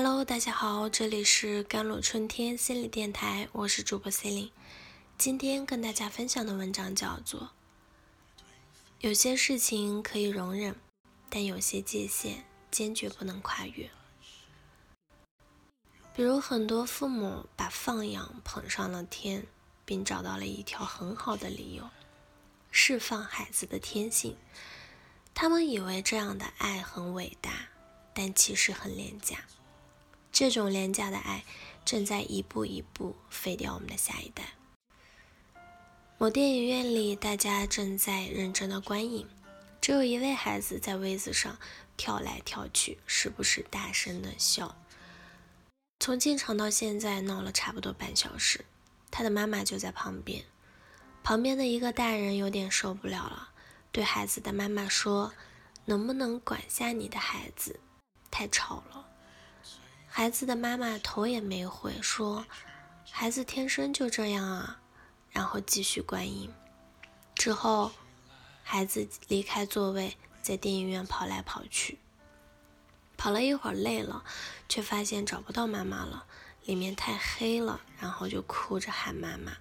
Hello，大家好，这里是甘露春天心理电台，我是主播 c e l i n e 今天跟大家分享的文章叫做《有些事情可以容忍，但有些界限坚决不能跨越》。比如，很多父母把放养捧上了天，并找到了一条很好的理由，释放孩子的天性。他们以为这样的爱很伟大，但其实很廉价。这种廉价的爱正在一步一步废掉我们的下一代。某电影院里，大家正在认真的观影，只有一位孩子在位子上跳来跳去，时不时大声的笑。从进场到现在闹了差不多半小时，他的妈妈就在旁边。旁边的一个大人有点受不了了。对孩子的妈妈说：“能不能管下你的孩子？太吵了。”孩子的妈妈头也没回说：“孩子天生就这样啊。”然后继续观影。之后，孩子离开座位，在电影院跑来跑去，跑了一会儿累了，却发现找不到妈妈了，里面太黑了，然后就哭着喊妈妈，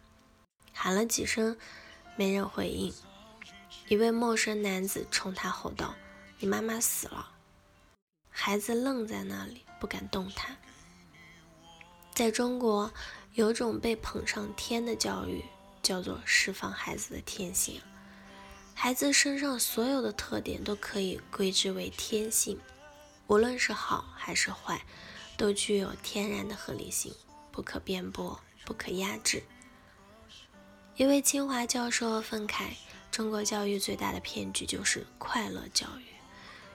喊了几声，没人回应。一位陌生男子冲他吼道：“你妈妈死了！”孩子愣在那里，不敢动弹。在中国，有种被捧上天的教育，叫做释放孩子的天性。孩子身上所有的特点都可以归之为天性，无论是好还是坏，都具有天然的合理性，不可辩驳，不可压制。一位清华教授愤慨。中国教育最大的骗局就是快乐教育，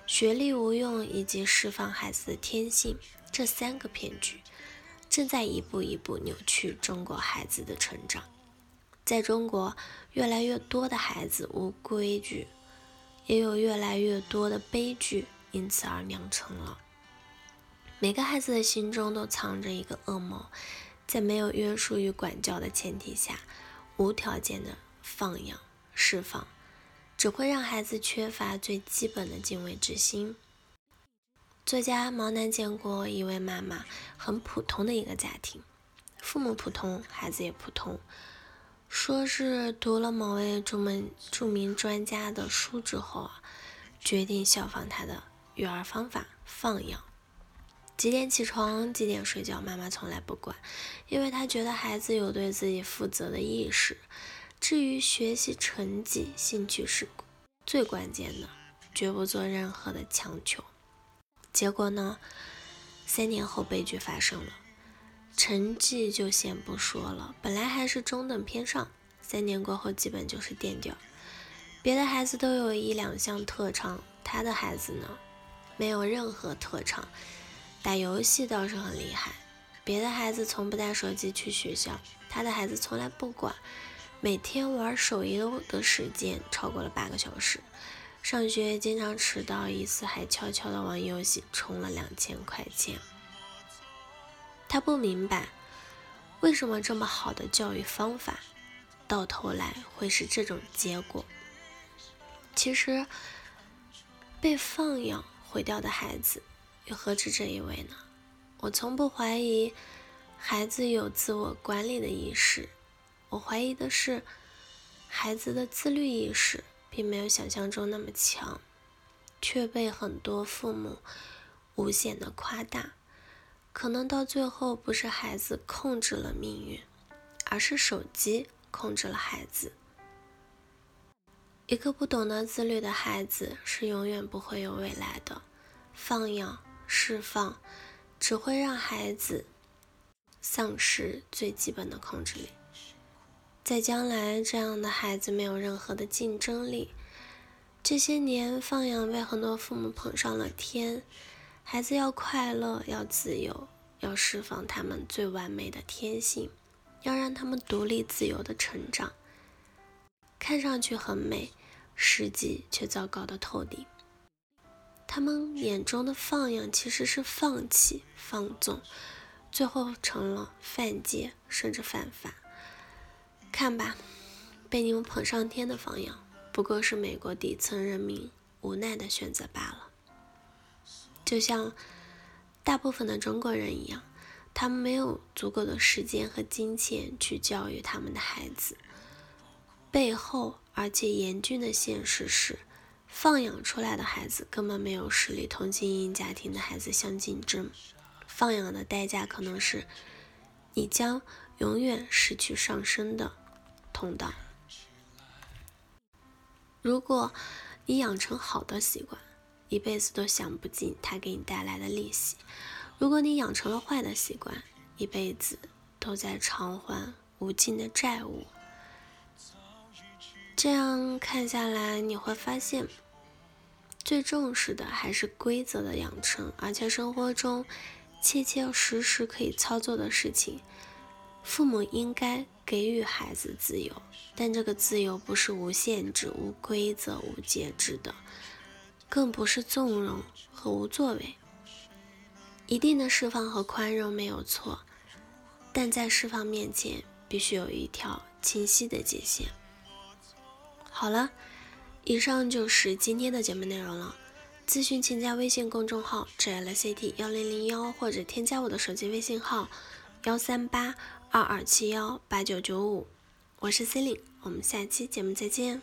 学历无用以及释放孩子的天性这三个骗局，正在一步一步扭曲中国孩子的成长。在中国，越来越多的孩子无规矩，也有越来越多的悲剧因此而酿成了。每个孩子的心中都藏着一个恶魔，在没有约束与管教的前提下，无条件的放养。释放只会让孩子缺乏最基本的敬畏之心。作家毛南见过一位妈妈，很普通的一个家庭，父母普通，孩子也普通。说是读了某位著名著名专家的书之后啊，决定效仿他的育儿方法，放养。几点起床，几点睡觉，妈妈从来不管，因为她觉得孩子有对自己负责的意识。至于学习成绩，兴趣是最关键的，绝不做任何的强求。结果呢？三年后悲剧发生了，成绩就先不说了，本来还是中等偏上，三年过后基本就是垫底。别的孩子都有一两项特长，他的孩子呢，没有任何特长，打游戏倒是很厉害。别的孩子从不带手机去学校，他的孩子从来不管。每天玩手游的时间超过了八个小时，上学经常迟到，一次还悄悄的玩游戏充了两千块钱。他不明白，为什么这么好的教育方法，到头来会是这种结果。其实，被放养毁掉的孩子，又何止这一位呢？我从不怀疑孩子有自我管理的意识。我怀疑的是，孩子的自律意识并没有想象中那么强，却被很多父母无限的夸大。可能到最后，不是孩子控制了命运，而是手机控制了孩子。一个不懂得自律的孩子是永远不会有未来的。放养、释放，只会让孩子丧失最基本的控制力。在将来，这样的孩子没有任何的竞争力。这些年，放养被很多父母捧上了天，孩子要快乐，要自由，要释放他们最完美的天性，要让他们独立自由的成长。看上去很美，实际却糟糕的透顶。他们眼中的放养其实是放弃、放纵，最后成了犯戒，甚至犯法。看吧，被你们捧上天的放养，不过是美国底层人民无奈的选择罢了。就像大部分的中国人一样，他们没有足够的时间和金钱去教育他们的孩子。背后而且严峻的现实是，放养出来的孩子根本没有实力同精英家庭的孩子相竞争。放养的代价可能是，你将永远失去上升的通道。如果你养成好的习惯，一辈子都享不尽它给你带来的利息；如果你养成了坏的习惯，一辈子都在偿还无尽的债务。这样看下来，你会发现，最重视的还是规则的养成，而且生活中切切实实可以操作的事情，父母应该给予孩子自由，但这个自由不是无限制、无规则、无节制的。更不是纵容和无作为，一定的释放和宽容没有错，但在释放面前必须有一条清晰的界限。好了，以上就是今天的节目内容了。咨询请加微信公众号 “jlct 幺零零幺”或者添加我的手机微信号幺三八二二七幺八九九五，我是 c e l i n e 我们下期节目再见。